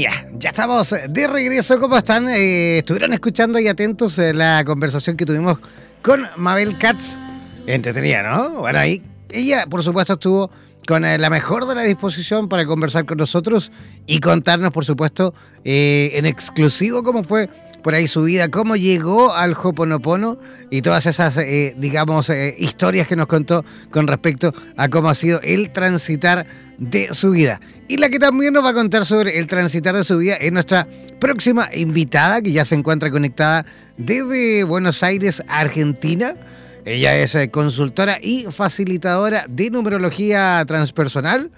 Ya, ya estamos de regreso. ¿Cómo están? Eh, estuvieron escuchando y atentos eh, la conversación que tuvimos con Mabel Katz. Entretenida, ¿no? Bueno, ahí ella, por supuesto, estuvo con eh, la mejor de la disposición para conversar con nosotros y contarnos, por supuesto, en exclusivo cómo fue por ahí su vida, cómo llegó al Hoponopono y todas esas, digamos, historias que nos contó con respecto a cómo ha sido el transitar de su vida. Y la que también nos va a contar sobre el transitar de su vida es nuestra próxima invitada, que ya se encuentra conectada desde Buenos Aires, Argentina. Ella es eh, consultora y facilitadora de numerología transpersonal.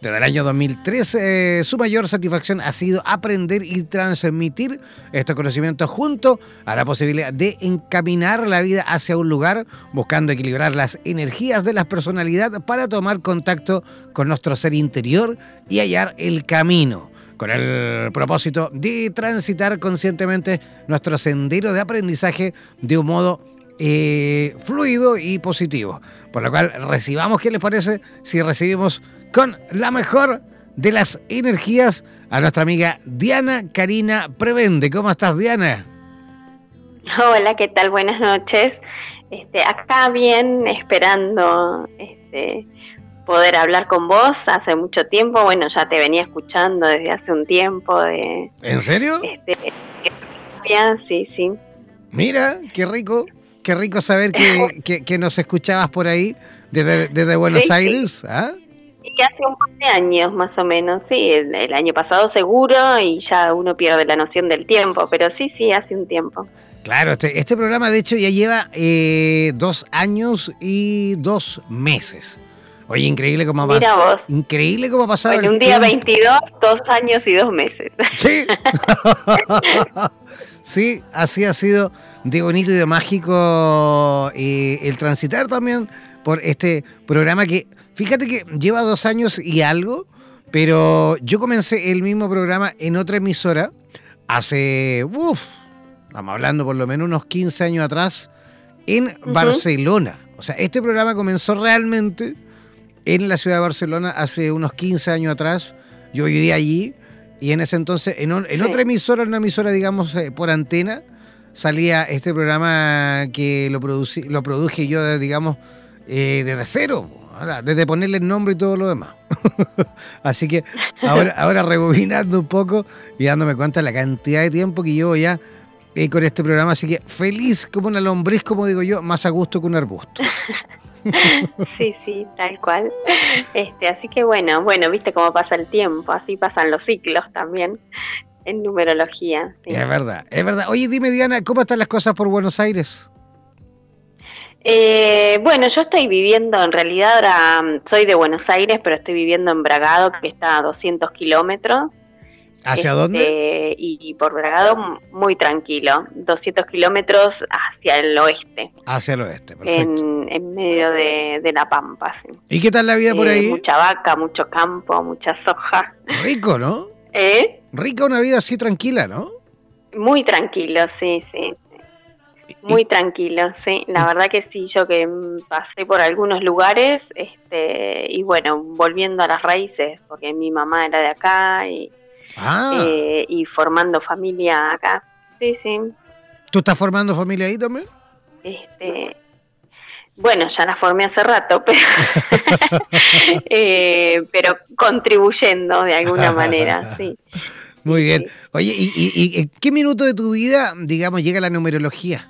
Desde el año 2003, su mayor satisfacción ha sido aprender y transmitir estos conocimientos junto a la posibilidad de encaminar la vida hacia un lugar, buscando equilibrar las energías de la personalidad para tomar contacto con nuestro ser interior y hallar el camino con el propósito de transitar conscientemente nuestro sendero de aprendizaje de un modo eh, fluido y positivo. Por lo cual, recibamos, ¿qué les parece si recibimos con la mejor de las energías a nuestra amiga Diana Karina Prevende. ¿Cómo estás, Diana? Hola, ¿qué tal? Buenas noches. Este, acá bien, esperando este, poder hablar con vos hace mucho tiempo. Bueno, ya te venía escuchando desde hace un tiempo. De, ¿En serio? Este, sí, sí. Mira, qué rico, qué rico saber que, nos escuchabas por ahí desde, Buenos Aires. ¿ah? Hace un par de años más o menos, sí, el, año pasado seguro y ya uno pierde la noción del tiempo, pero sí, sí, hace un tiempo. Claro, este, este programa de hecho ya lleva eh, dos años y dos meses. Oye, increíble cómo ha pasado. Increíble cómo ha pasado. En un día 22, dos años y dos meses. Sí. sí, así ha sido de bonito y de mágico eh, el transitar también por este programa que Fíjate que lleva dos años y algo, pero yo comencé el mismo programa en otra emisora hace, uff, estamos hablando por lo menos unos 15 años atrás, en Barcelona. O sea, este programa comenzó realmente en la ciudad de Barcelona hace unos 15 años atrás. Yo vivía allí y en ese entonces, en, otra emisora, una emisora, digamos, eh, por antena, salía este programa que lo, lo produje yo, digamos, eh, desde cero desde ponerle el nombre y todo lo demás. Así que ahora, ahora rebobinando un poco y dándome cuenta de la cantidad de tiempo que llevo ya eh, con este programa. Así que feliz como una lombriz, como digo yo, más a gusto que un arbusto. sí, sí, tal cual. Este, así que bueno, bueno, viste cómo pasa el tiempo, así pasan los ciclos también en numerología. Es verdad, es verdad. Oye, dime Diana, ¿cómo están las cosas por Buenos Aires? Eh, bueno, yo estoy viviendo, en realidad ahora mm, soy de Buenos Aires, pero estoy viviendo en Bragado, que está a 200 kilómetros. ¿Hacia dónde? Este, y, por Bragado muy tranquilo, 200 kilómetros hacia el oeste. Hacia el oeste, perfecto. En, medio de, La Pampa. ¿Y qué tal la vida por eh, ahí? Mucha vaca, mucho campo, mucha soja. Rico, ¿no? ¿Eh? Rica una vida así tranquila, ¿no? Muy tranquilo, sí, sí. Muy tranquilo, sí. La verdad que sí, yo que pasé por algunos lugares, este, y bueno, volviendo a las raíces, porque mi mamá era de acá y, ah. eh, y formando familia acá. Sí, sí. ¿Tú estás formando familia ahí también? Este, bueno, ya la formé hace rato, pero, eh, pero contribuyendo de alguna manera, sí. Muy bien. Oye, ¿y, y, y qué minuto de tu vida, digamos, llega la numerología?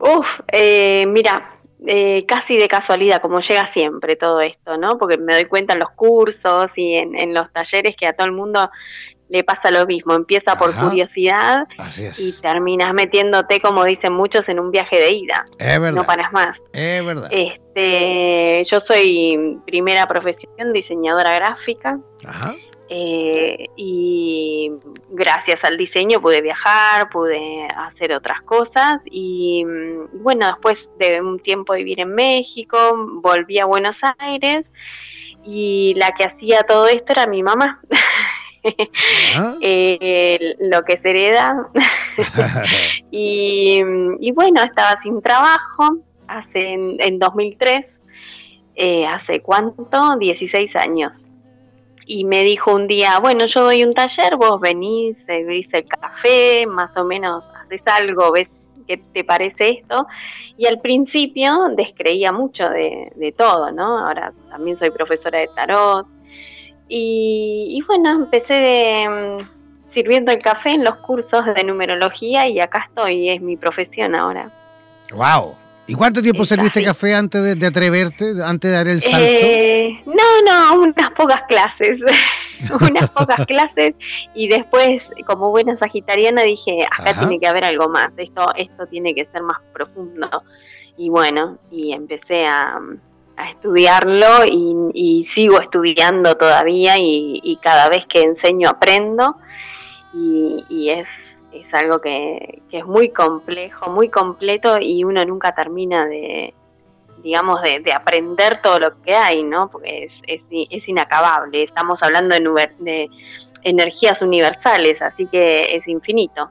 Uf, eh, mira, eh, casi de casualidad, como llega siempre todo esto, ¿no? Porque me doy cuenta en los cursos y en, los talleres que a todo el mundo le pasa lo mismo, empieza por curiosidad y terminas metiéndote, como dicen muchos, en un viaje de ida. Es verdad. No paras más. Es verdad. Este, yo soy primera profesión diseñadora gráfica. Ajá. Eh, y gracias al diseño pude viajar, pude hacer otras cosas y mm, bueno, después de un tiempo vivir en México, volví a Buenos Aires y la que hacía todo esto era mi mamá. Ah. Eh, lo que se hereda. y, y, bueno, estaba sin trabajo hace en, 2003, eh, hace cuánto, 16 años y me dijo un día, bueno, yo doy un taller, vos venís, servís el café, más o menos haces algo, ves qué te parece esto. Y al principio descreía mucho de, todo, ¿no? Ahora también soy profesora de tarot. Y, bueno, empecé mm, sirviendo el café en los cursos de numerología y acá estoy, es mi profesión ahora. ¡Wow! ¿Y cuánto tiempo serviste café antes de, atreverte, antes de dar el salto? Eh, no, no, unas pocas clases. unas pocas clases y después, como buena sagitariana, dije, acá tiene que haber algo más, esto, esto tiene que ser más profundo. Y bueno, y empecé a, estudiarlo y, sigo estudiando todavía y, cada vez que enseño aprendo y es es algo que, es muy complejo, muy completo y uno nunca termina de, digamos, de, aprender todo lo que hay, ¿no? Porque es, es, inacabable. Estamos hablando de, de energías universales, así que es infinito.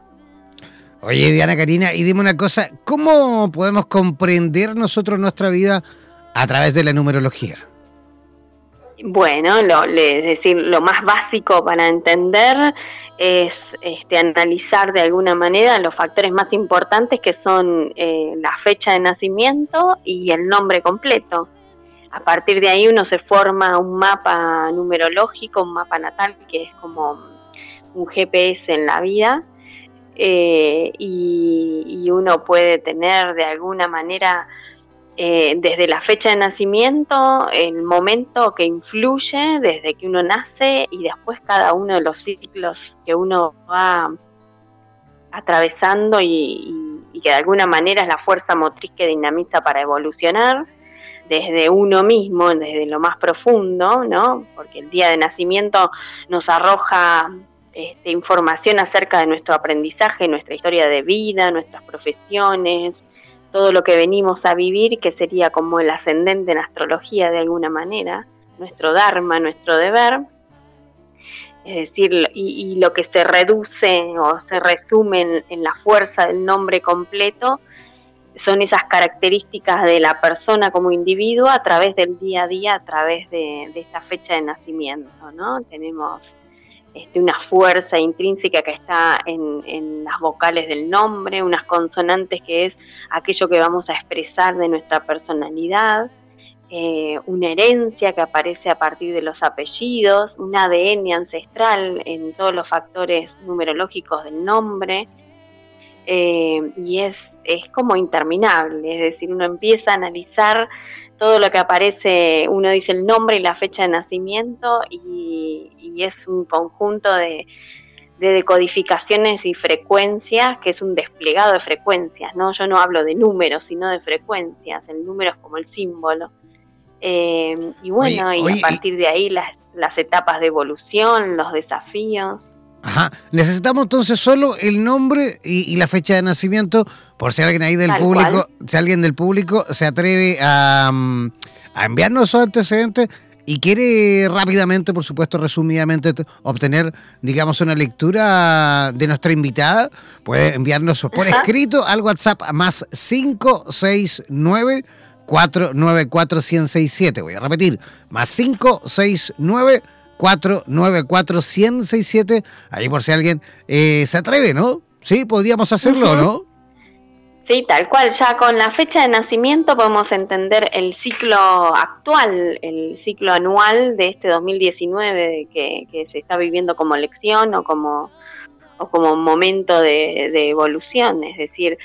Oye, Diana Karina, y dime una cosa, ¿cómo podemos comprender nosotros nuestra vida a través de la numerología? Bueno, lo, es decir, lo más básico para entender es este, analizar de alguna manera los factores más importantes que son eh, la fecha de nacimiento y el nombre completo. A partir de ahí uno se forma un mapa numerológico, un mapa natal que es como un GPS en la vida eh, y uno puede tener de alguna manera eh, desde la fecha de nacimiento, el momento que influye desde que uno nace y después cada uno de los ciclos que uno va atravesando y, que de alguna manera es la fuerza motriz que dinamiza para evolucionar desde uno mismo, desde lo más profundo, ¿no? Porque el día de nacimiento nos arroja este, información acerca de nuestro aprendizaje, nuestra historia de vida, nuestras profesiones, todo lo que venimos a vivir, que sería como el ascendente en astrología de alguna manera, nuestro dharma, nuestro deber, es decir, y, lo que se reduce o se resume en, la fuerza del nombre completo, son esas características de la persona como individuo a través del día a día, a través de, esa fecha de nacimiento, ¿no? Tenemos este, una fuerza intrínseca que está en, las vocales del nombre, unas consonantes que es aquello que vamos a expresar de nuestra personalidad, eh, una herencia que aparece a partir de los apellidos, un ADN ancestral en todos los factores numerológicos del nombre, eh, y es, es como interminable, es decir, uno empieza a analizar todo lo que aparece, uno dice el nombre y la fecha de nacimiento y, es un conjunto de, decodificaciones y frecuencias, que es un desplegado de frecuencias, ¿no? Yo no hablo de números, sino de frecuencias, el número es como el símbolo. Eh, y bueno, y a partir de ahí las, las etapas de evolución, los desafíos. Ajá. Necesitamos entonces solo el nombre y, la fecha de nacimiento, por si alguien ahí del público, si alguien del público se atreve a, mm, a enviarnos sus antecedentes y quiere rápidamente, por supuesto, resumidamente, obtener, digamos, una lectura de nuestra invitada, puede enviarnos por escrito al WhatsApp más 569 494 1067. Voy a repetir, más 569 494-167. Ahí por si alguien eh, se atreve, ¿no? Sí, podríamos hacerlo, ¿no? Sí, tal cual. Ya con la fecha de nacimiento podemos entender el ciclo actual, el ciclo anual de este 2019 que, que se está viviendo como lección o como, o como momento de, de evolución. Es decir,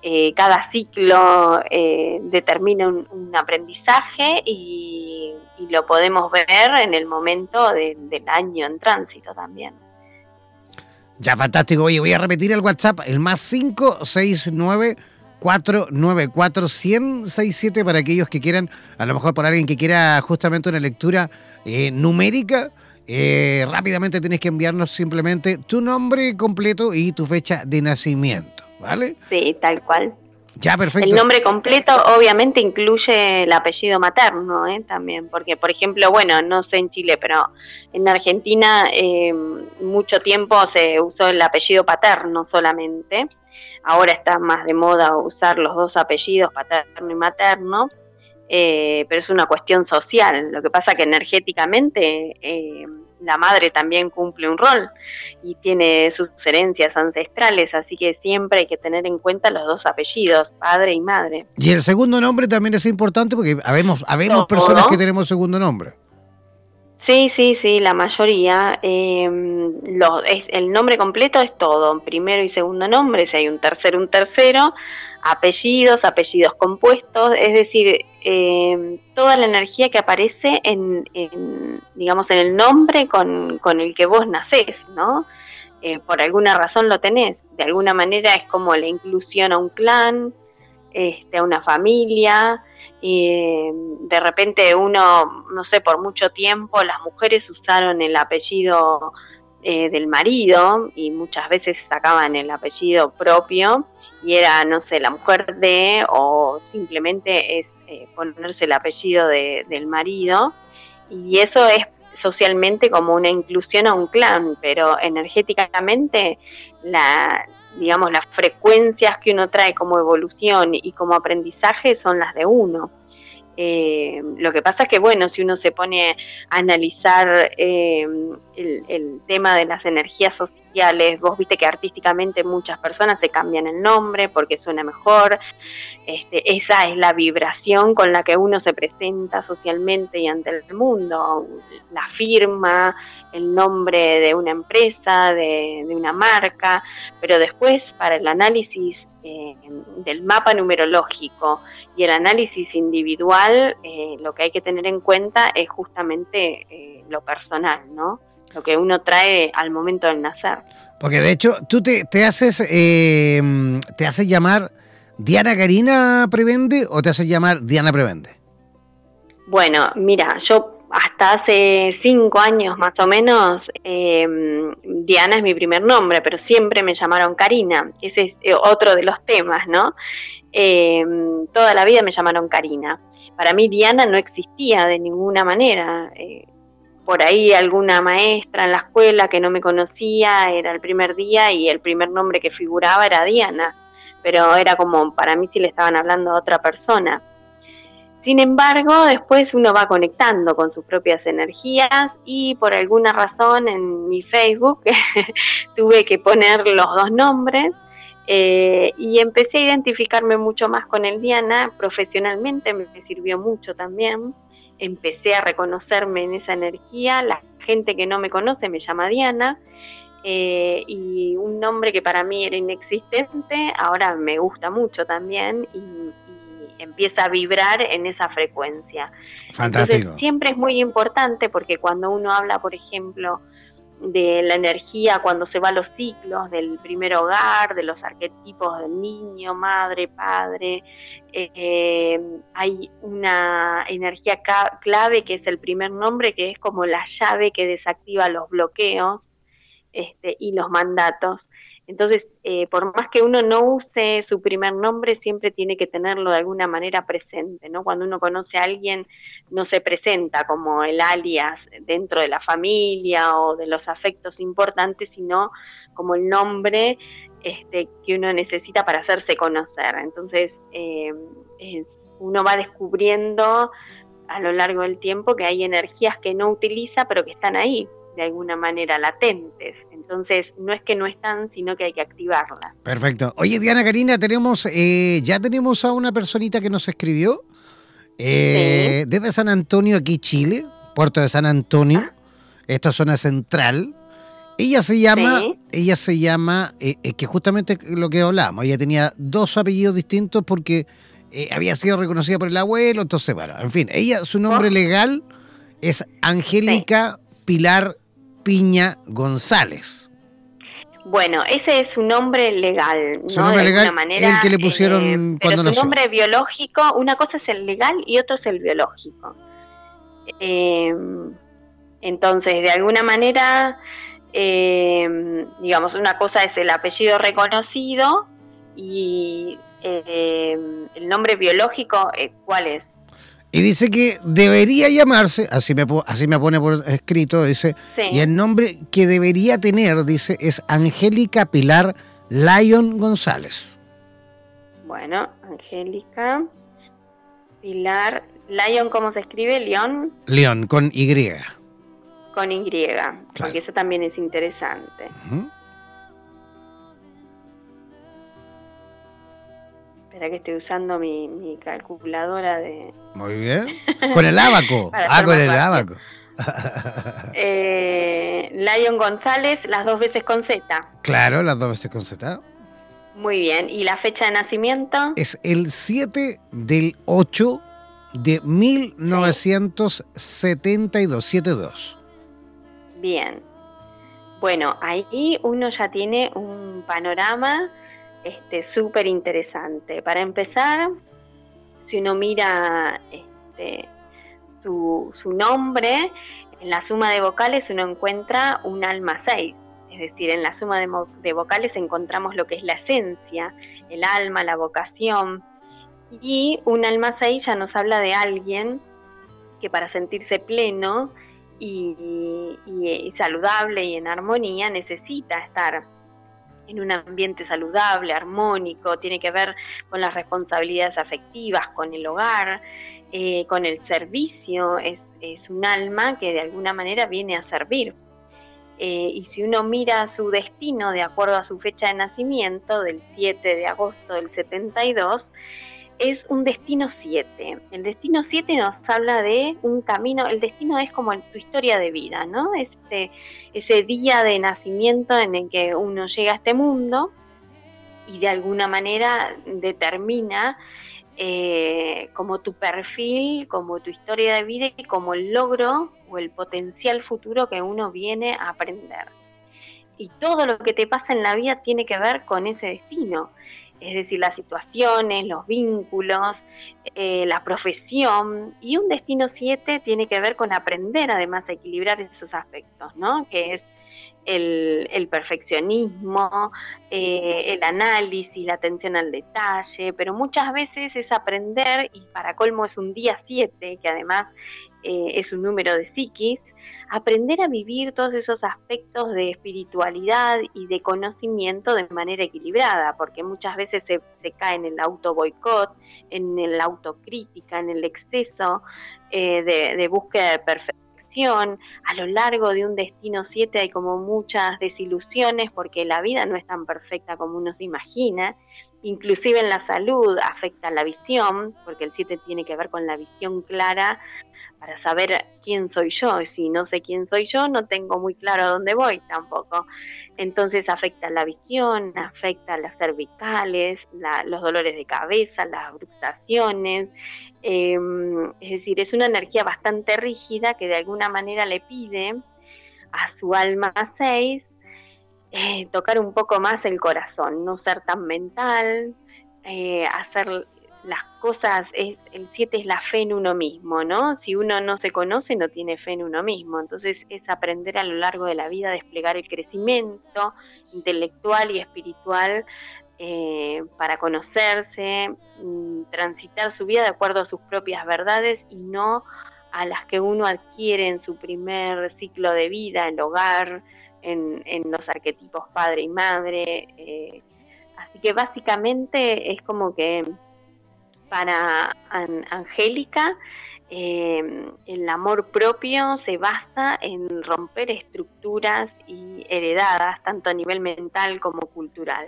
eh, cada ciclo eh, determina un, aprendizaje y, lo podemos ver en el momento del año en tránsito también. Ya, fantástico. Oye, voy a repetir el WhatsApp, el más 569 494 167 para aquellos que quieran, a lo mejor por alguien que quiera justamente una lectura eh, numérica. Eh, rápidamente tienes que enviarnos simplemente tu nombre completo y tu fecha de nacimiento, ¿vale? Sí, tal cual. Ya, perfecto. El nombre completo obviamente incluye el apellido materno ¿eh? también, porque por ejemplo, bueno, no sé en Chile, pero en Argentina eh, mucho tiempo se usó el apellido paterno solamente. Ahora está más de moda usar los dos apellidos, paterno y materno, eh, pero es una cuestión social. Lo que pasa que energéticamente eh, la madre también cumple un rol y tiene sus herencias ancestrales, así que siempre hay que tener en cuenta los dos apellidos, padre y madre. Y el segundo nombre también es importante porque habemos, habemos personas que tenemos segundo nombre. Sí, sí, sí, la mayoría. Eh, es, el nombre completo es todo, primero y segundo nombre, si hay un tercero, un tercero, apellidos, apellidos compuestos, es decir, eh, toda la energía que aparece en, digamos, en el nombre con, el que vos nacés, ¿no? Eh, por alguna razón lo tenés, de alguna manera es como la inclusión a un clan, este, a una familia, y de repente uno, no sé, por mucho tiempo las mujeres usaron el apellido eh, del marido y muchas veces sacaban el apellido propio y era, no sé, la mujer de o simplemente es eh, ponerse el apellido de, del marido y eso es socialmente como una inclusión a un clan, pero energéticamente la, digamos, las frecuencias que uno trae como evolución y como aprendizaje son las de uno. Eh, lo que pasa es que, bueno, si uno se pone a analizar eh, el, tema de las energías sociales, vos viste que artísticamente muchas personas se cambian el nombre porque suena mejor, este, esa es la vibración con la que uno se presenta socialmente y ante el mundo, la firma, el nombre de una empresa, de, una marca, pero después para el análisis eh, del mapa numerológico y el análisis individual, eh, lo que hay que tener en cuenta es justamente eh, lo personal, ¿no? Lo que uno trae al momento del nacer. Porque de hecho, tú te, haces te haces llamar Diana Karina Prevende o te haces llamar Diana Prevende. Bueno, mira, yo hasta hace cinco años más o menos, em, Diana es mi primer nombre, pero siempre me llamaron Karina. Ese es eh, otro de los temas, ¿no? Em, toda la vida me llamaron Karina. Para mí Diana no existía de ninguna manera. Eh, por ahí alguna maestra en la escuela que no me conocía, era el primer día y el primer nombre que figuraba era Diana, pero era como para mí si le estaban hablando a otra persona. Sin embargo, después uno va conectando con sus propias energías y por alguna razón en mi Facebook tuve que poner los dos nombres eh, y empecé a identificarme mucho más con el Diana profesionalmente, me sirvió mucho también. Empecé a reconocerme en esa energía, la gente que no me conoce me llama Diana eh, y un nombre que para mí era inexistente, ahora me gusta mucho también y, empieza a vibrar en esa frecuencia. Fantástico. siempre es muy importante porque cuando uno habla, por ejemplo, de la energía cuando se va a los ciclos del primer hogar, de los arquetipos del niño, madre, padre, eh, hay una energía clave que es el primer nombre, que es como la llave que desactiva los bloqueos este, y los mandatos. Entonces, eh, por más que uno no use su primer nombre, siempre tiene que tenerlo de alguna manera presente, ¿no? Cuando uno conoce a alguien, no se presenta como el alias dentro de la familia o de los afectos importantes, sino como el nombre este, que uno necesita para hacerse conocer. Entonces, eh, uno va descubriendo a lo largo del tiempo que hay energías que no utiliza, pero que están ahí, de alguna manera latentes. Entonces, no es que no están, sino que hay que activarlas. Perfecto. Oye, Diana Karina, tenemos, eh, ya tenemos a una personita que nos escribió eh, desde San Antonio, aquí Chile, puerto de San Antonio, ah. esta zona central. Ella se llama, ella se llama, eh, que justamente lo que hablamos, ella tenía dos apellidos distintos porque había sido reconocida por el abuelo, entonces, bueno, en fin, ella, su nombre oh. legal es Angélica Pilar Piña González. Bueno, ese es su nombre legal. Su nombre legal, manera, el que le pusieron eh, cuando pero su nombre biológico, una cosa es el legal y otro es el biológico. Eh, entonces, de alguna manera, eh, digamos, una cosa es el apellido reconocido y el nombre biológico, ¿cuál es? Y dice que debería llamarse, así me, así me pone por escrito, dice, y el nombre que debería tener, dice, es Angélica Pilar Lyon González. Bueno, Angélica Pilar Lyon, ¿cómo se escribe? León. León, con Y. Con Y, porque eso también es interesante. Espera que estoy usando mi, calculadora de... Muy bien. Con el abaco. ah, con el abaco. eh, Lion González, las dos veces con Z. Claro, las dos veces con Z. Muy bien. ¿Y la fecha de nacimiento? Es el 7 del 8 de 1972. 72. Bien. Bueno, ahí uno ya tiene un panorama este súper interesante. Para empezar, si uno mira este, su, su nombre, en la suma de vocales uno encuentra un alma 6. Es decir, en la suma de, de, vocales encontramos lo que es la esencia, el alma, la vocación. Y un alma 6 ya nos habla de alguien que para sentirse pleno y, y saludable y en armonía necesita estar en un ambiente saludable, armónico, tiene que ver con las responsabilidades afectivas, con el hogar, eh, con el servicio, es, un alma que de alguna manera viene a servir. Eh, y si uno mira su destino de acuerdo a su fecha de nacimiento, del 7 de agosto del 72, es un destino 7. El destino 7 nos habla de un camino, el destino es como tu historia de vida, ¿no? Este, ese día de nacimiento en el que uno llega a este mundo y de alguna manera determina eh, como tu perfil, como tu historia de vida y como el logro o el potencial futuro que uno viene a aprender. Y todo lo que te pasa en la vida tiene que ver con ese destino es decir, las situaciones, los vínculos, eh, la profesión. Y un destino 7 tiene que ver con aprender además a equilibrar esos aspectos, ¿no? Que es el, perfeccionismo, eh, el análisis, la atención al detalle, pero muchas veces es aprender, y para colmo es un día 7, que además eh, es un número de psiquis, aprender a vivir todos esos aspectos de espiritualidad y de conocimiento de manera equilibrada, porque muchas veces se, cae en el auto boicot, en la autocrítica, en el exceso eh, de, búsqueda de perfección. A lo largo de un destino 7 hay como muchas desilusiones porque la vida no es tan perfecta como uno se imagina. Inclusive en la salud afecta la visión, porque el 7 tiene que ver con la visión clara para saber quién soy yo. Si no sé quién soy yo, no tengo muy claro a dónde voy tampoco. Entonces afecta la visión, afecta las cervicales, los dolores de cabeza, las bruxaciones. Em, es decir, es una energía bastante rígida que de alguna manera le pide a su alma 6 eh, tocar un poco más el corazón, no ser tan mental, eh, hacer las cosas, es, el 7 es la fe en uno mismo, ¿no? Si uno no se conoce, no tiene fe en uno mismo. Entonces es aprender a lo largo de la vida a desplegar el crecimiento intelectual y espiritual eh, para conocerse, mm, transitar su vida de acuerdo a sus propias verdades y no a las que uno adquiere en su primer ciclo de vida, el hogar, en, los arquetipos padre y madre. Eh, así que básicamente es como que para Angélica, eh, el amor propio se basa en romper estructuras y heredadas, tanto a nivel mental como cultural.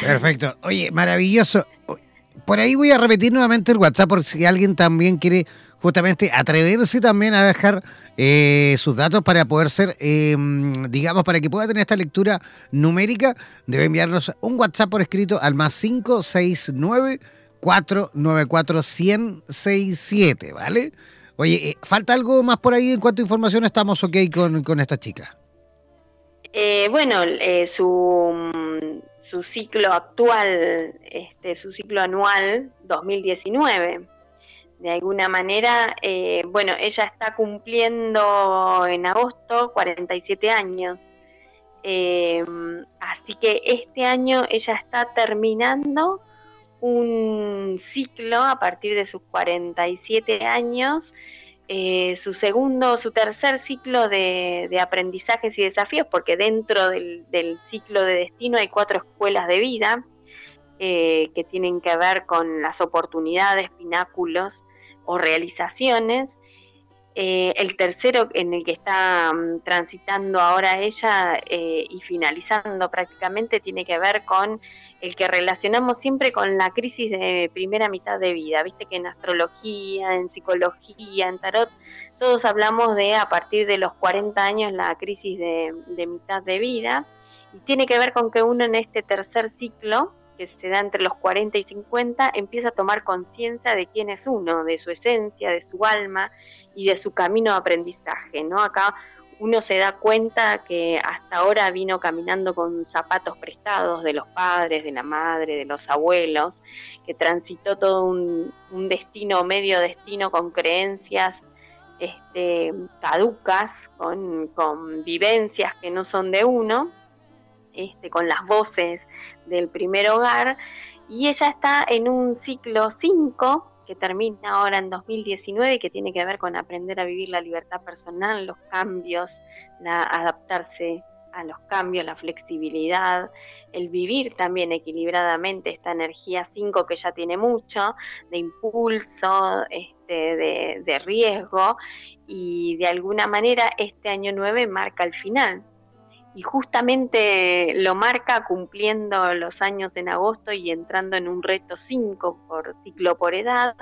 Perfecto. Oye, maravilloso. Por ahí voy a repetir nuevamente el WhatsApp por si alguien también quiere justamente atreverse también a dejar eh, sus datos para poder ser, em, digamos, para que pueda tener esta lectura numérica, debe enviarnos un WhatsApp por escrito al más 569 494 1067, ¿vale? Oye, eh, ¿falta algo más por ahí en cuanto a información? ¿Estamos ok con, con esta chica? Eh, bueno, eh, su, su ciclo actual, este, su ciclo anual 2019. De alguna manera, eh, bueno, ella está cumpliendo en agosto 47 años. así que este año ella está terminando un ciclo a partir de sus 47 años eh, su segundo, su tercer ciclo de, aprendizajes y desafíos, porque dentro del, ciclo de destino hay cuatro escuelas de vida eh, que tienen que ver con las oportunidades, pináculos o realizaciones. Eh, el tercero en el que está mm, transitando ahora ella y finalizando prácticamente tiene que ver con el que relacionamos siempre con la crisis de primera mitad de vida. Viste que en astrología, en psicología, en tarot, todos hablamos de a partir de los 40 años la crisis de, mitad de vida. Y tiene que ver con que uno en este tercer ciclo, que se da entre los 40 y 50, empieza a tomar conciencia de quién es uno, de su esencia, de su alma y de su camino de aprendizaje, ¿no? Acá uno se da cuenta que hasta ahora vino caminando con zapatos prestados de los padres, de la madre, de los abuelos, que transitó todo un, destino, medio destino con creencias este, caducas, con, vivencias que no son de uno, este, con las voces del primer hogar, y ella está en un ciclo 5 que termina ahora en 2019 y que tiene que ver con aprender a vivir la libertad personal, los cambios, la, adaptarse a los cambios, la flexibilidad, el vivir también equilibradamente esta energía 5 que ya tiene mucho, de impulso, este, de, de riesgo, y de alguna manera este año 9 marca el final y justamente lo marca cumpliendo los años en agosto y entrando en un reto 5 por ciclo por edad,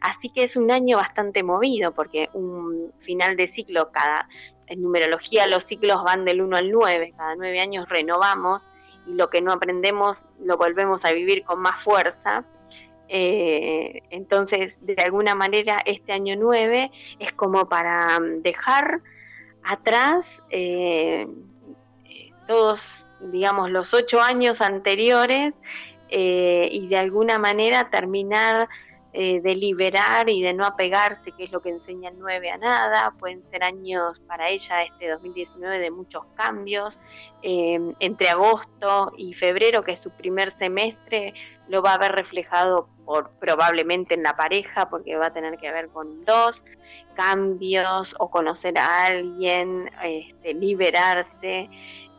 así que es un año bastante movido porque un final de ciclo cada en numerología los ciclos van del 1 al 9, cada 9 años renovamos y lo que no aprendemos lo volvemos a vivir con más fuerza. Eh, entonces, de alguna manera, este año 9 es como para dejar atrás eh, todos, digamos, los ocho años anteriores eh, y de alguna manera terminar eh, de liberar y de no apegarse, que es lo que enseña el 9 a nada. Pueden ser años para ella, este 2019, de muchos cambios. Eh, entre agosto y febrero, que es su primer semestre, lo va a ver reflejado por, probablemente en la pareja, porque va a tener que ver con dos cambios o conocer a alguien, este, liberarse.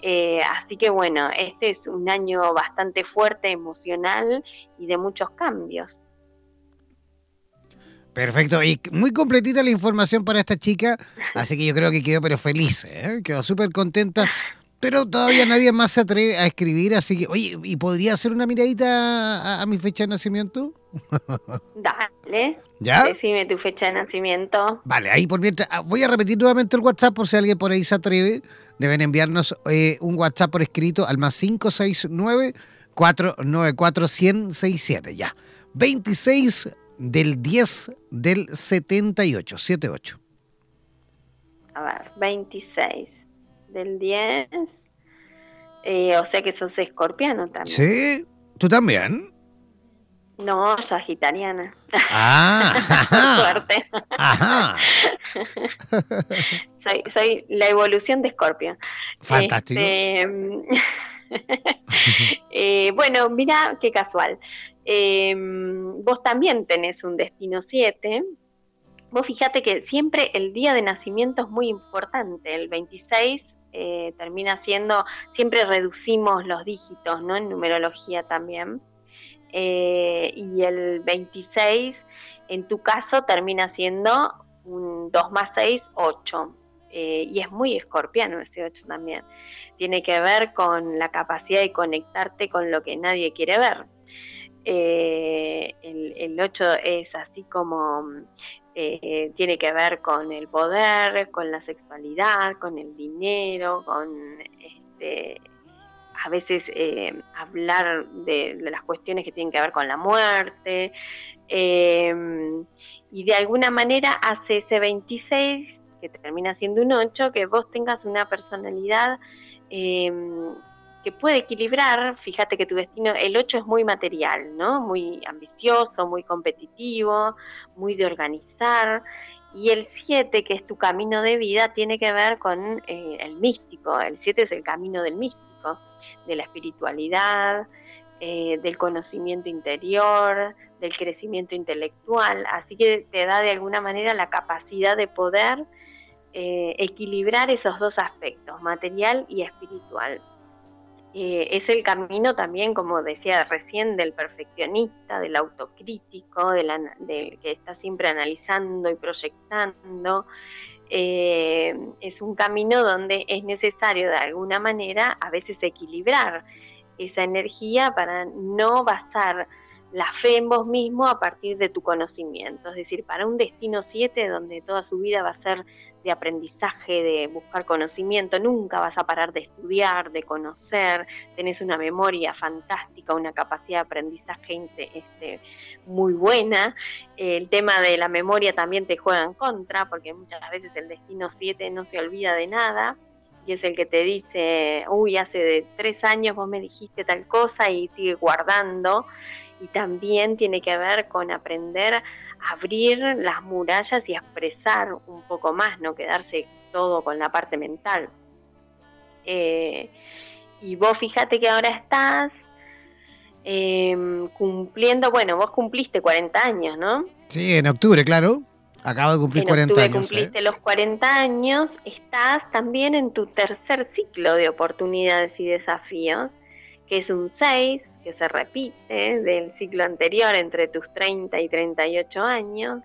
Eh, así que bueno, este es un año bastante fuerte, emocional y de muchos cambios. Perfecto, y muy completita la información para esta chica, así que yo creo que quedó pero feliz, ¿eh? quedó súper contenta, pero todavía nadie más se atreve a escribir, así que, oye, ¿y podría hacer una miradita a, mi fecha de nacimiento? Dale. ¿Ya? Decime tu fecha de nacimiento. Vale, ahí por mientras, ah, voy a repetir nuevamente el WhatsApp por si alguien por ahí se atreve deben enviarnos eh, un WhatsApp por escrito al más 569 494 1067 Ya. 26 del 10 del 78. 78. A ver, 26 del 10. Eh, o sea que sos escorpiano también. Sí, tú también. No, sagitariana. Ah, suerte. Ajá. soy, soy la evolución de Escorpio. Fantástico. Este, eh, bueno, mira qué casual. Em, vos también tenés un destino 7. Vos fíjate que siempre el día de nacimiento es muy importante. El 26 eh, termina siendo, siempre reducimos los dígitos, ¿no? En numerología también. Eh, y el 26, en tu caso, termina siendo un 2 más 6, 8. Eh, y es muy escorpiano ese 8 también. Tiene que ver con la capacidad de conectarte con lo que nadie quiere ver. Eh, el, 8 es así como tiene que ver con el poder, con la sexualidad, con el dinero, con este, a veces eh, hablar de, las cuestiones que tienen que ver con la muerte. Em, y de alguna manera hace ese 26, que termina siendo un 8, que vos tengas una personalidad em, que puede equilibrar, fíjate que tu destino, el 8 es muy material, ¿no? Muy ambicioso, muy competitivo, muy de organizar, y el 7, que es tu camino de vida, tiene que ver con eh, el místico, el 7 es el camino del místico, de la espiritualidad, eh, del conocimiento interior, del crecimiento intelectual, así que te da de alguna manera la capacidad de poder eh, equilibrar esos dos aspectos, material y espiritual. Eh, es el camino también, como decía recién, del perfeccionista, del autocrítico, del, que está siempre analizando y proyectando. Eh, es un camino donde es necesario de alguna manera a veces equilibrar esa energía para no basar la fe en vos mismo a partir de tu conocimiento. Es decir, para un destino 7 donde toda su vida va a ser de aprendizaje, de buscar conocimiento, nunca vas a parar de estudiar, de conocer, tenés una memoria fantástica, una capacidad de aprendizaje este, muy buena. El tema de la memoria también te juega en contra, porque muchas veces el destino 7 no se olvida de nada y es el que te dice, uy, hace tres años vos me dijiste tal cosa y sigue guardando. Y también tiene que ver con aprender abrir las murallas y expresar un poco más, no quedarse todo con la parte mental. Eh, y vos fíjate que ahora estás em, cumpliendo, bueno, vos cumpliste 40 años, ¿no? Sí, en octubre, claro. Acabo de cumplir en 40 octubre años. cumpliste los 40 años, estás también en tu tercer ciclo de oportunidades y desafíos, que es un 6, que se repite del ciclo anterior entre tus 30 y 38 años.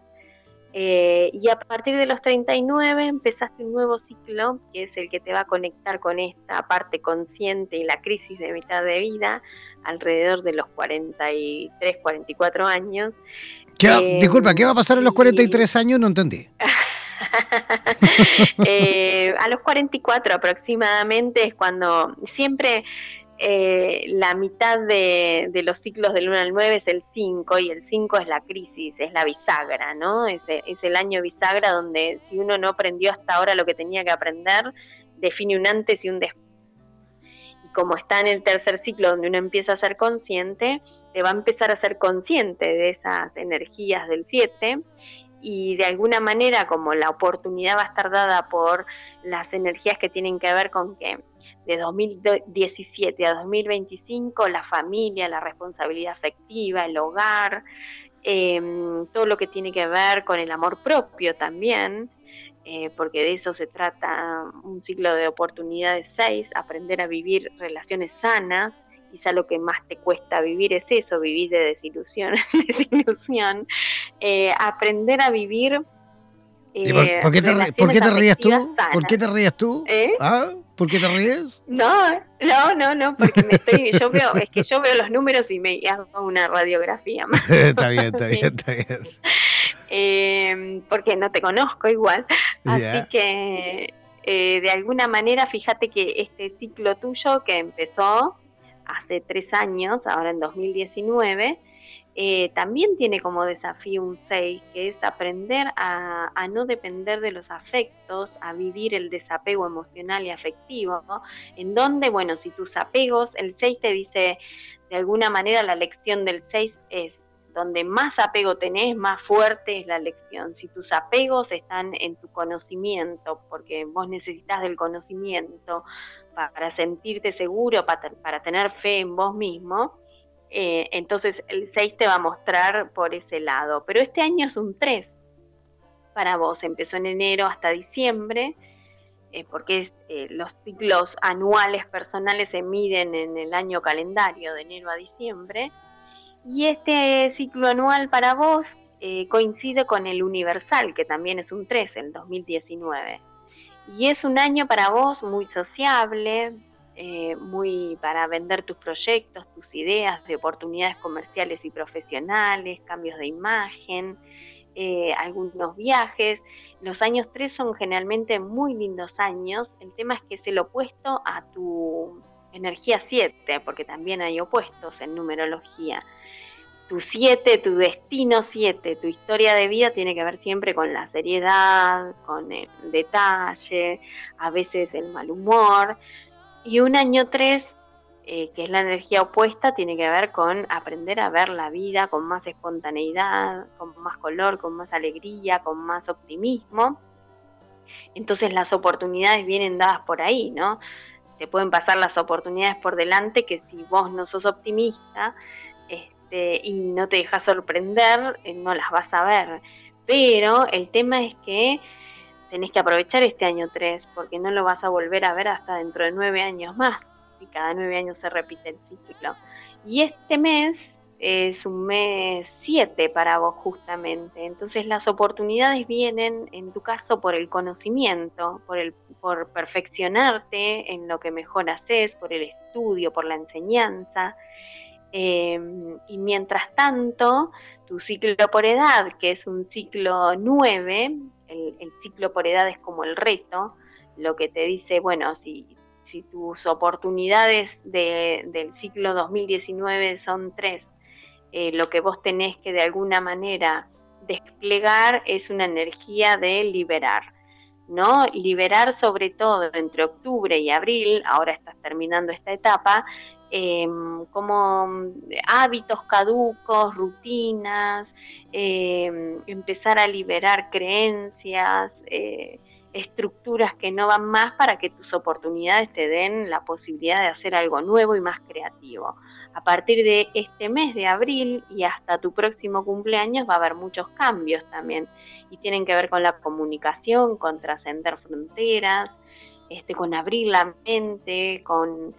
Eh, y a partir de los 39 empezaste un nuevo ciclo, que es el que te va a conectar con esta parte consciente y la crisis de mitad de vida, alrededor de los 43, 44 años. Eh, disculpa, ¿qué va a pasar a los 43 años? No entendí. Eh, a los 44 aproximadamente es cuando siempre eh, la mitad de, los ciclos del 1 al 9 es el 5 y el 5 es la crisis, es la bisagra, ¿no? Es, es, el año bisagra donde si uno no aprendió hasta ahora lo que tenía que aprender, define un antes y un después. Y como está en el tercer ciclo donde uno empieza a ser consciente, te va a empezar a ser consciente de esas energías del 7 y de alguna manera como la oportunidad va a estar dada por las energías que tienen que ver con que de 2017 a 2025, la familia, la responsabilidad afectiva, el hogar, em, todo lo que tiene que ver con el amor propio también, eh, porque de eso se trata un ciclo de oportunidades 6, aprender a vivir relaciones sanas, quizá lo que más te cuesta vivir es eso, vivir de desilusión, desilusión. Eh, aprender a vivir... por, qué te, ¿Por qué te rías tú? ¿Por qué te rías tú? ¿Eh? ¿Ah? ¿Por qué te ríes? No, no, no, no, porque me estoy, yo veo, es que yo veo los números y me hago una radiografía. está bien, está bien, está bien. Eh, porque no te conozco igual. Así que eh, de alguna manera, fíjate que este ciclo tuyo que empezó hace tres años, ahora en 2019, eh, también tiene como desafío un 6, que es aprender a, no depender de los afectos, a vivir el desapego emocional y afectivo, en donde, bueno, si tus apegos, el 6 te dice, de alguna manera la lección del 6 es, donde más apego tenés, más fuerte es la lección. Si tus apegos están en tu conocimiento, porque vos necesitas del conocimiento para sentirte seguro, para, para tener fe en vos mismo, eh, entonces el 6 te va a mostrar por ese lado. Pero este año es un 3 para vos. Empezó en enero hasta diciembre, eh, porque eh, los ciclos anuales personales se miden en el año calendario, de enero a diciembre. Y este ciclo anual para vos coincide con el universal, que también es un 3, el 2019. Y es un año para vos muy sociable, eh, muy para vender tus proyectos, tus ideas de oportunidades comerciales y profesionales, cambios de imagen, eh, algunos viajes. Los años 3 son generalmente muy lindos años. El tema es que es el opuesto a tu energía 7, porque también hay opuestos en numerología. Tu 7, tu destino 7, tu historia de vida tiene que ver siempre con la seriedad, con el detalle, a veces el mal humor Y un año 3, eh, que es la energía opuesta, tiene que ver con aprender a ver la vida con más espontaneidad, con más color, con más alegría, con más optimismo. Entonces las oportunidades vienen dadas por ahí, ¿no? Te pueden pasar las oportunidades por delante que si vos no sos optimista este, y no te dejas sorprender, eh, no las vas a ver. Pero el tema es que tenés que aprovechar este año 3 porque no lo vas a volver a ver hasta dentro de nueve años más. Y cada nueve años se repite el ciclo. Y este mes es un mes 7 para vos justamente. Entonces las oportunidades vienen, en tu caso, por el conocimiento, por, el, por perfeccionarte en lo que mejor haces, por el estudio, por la enseñanza. Em, y mientras tanto, tu ciclo por edad, que es un ciclo 9, el, ciclo por edad es como el reto, lo que te dice, bueno, si tus oportunidades de, del ciclo 2019 son tres eh, lo que vos tenés que de alguna manera desplegar es una energía de liberar, ¿no? Liberar sobre todo entre octubre y abril, ahora estás terminando esta etapa, em, como hábitos caducos, rutinas, em, empezar a liberar creencias, eh, estructuras que no van más para que tus oportunidades te den la posibilidad de hacer algo nuevo y más creativo. A partir de este mes de abril y hasta tu próximo cumpleaños va a haber muchos cambios también y tienen que ver con la comunicación, con trascender fronteras, este, con abrir la mente, con,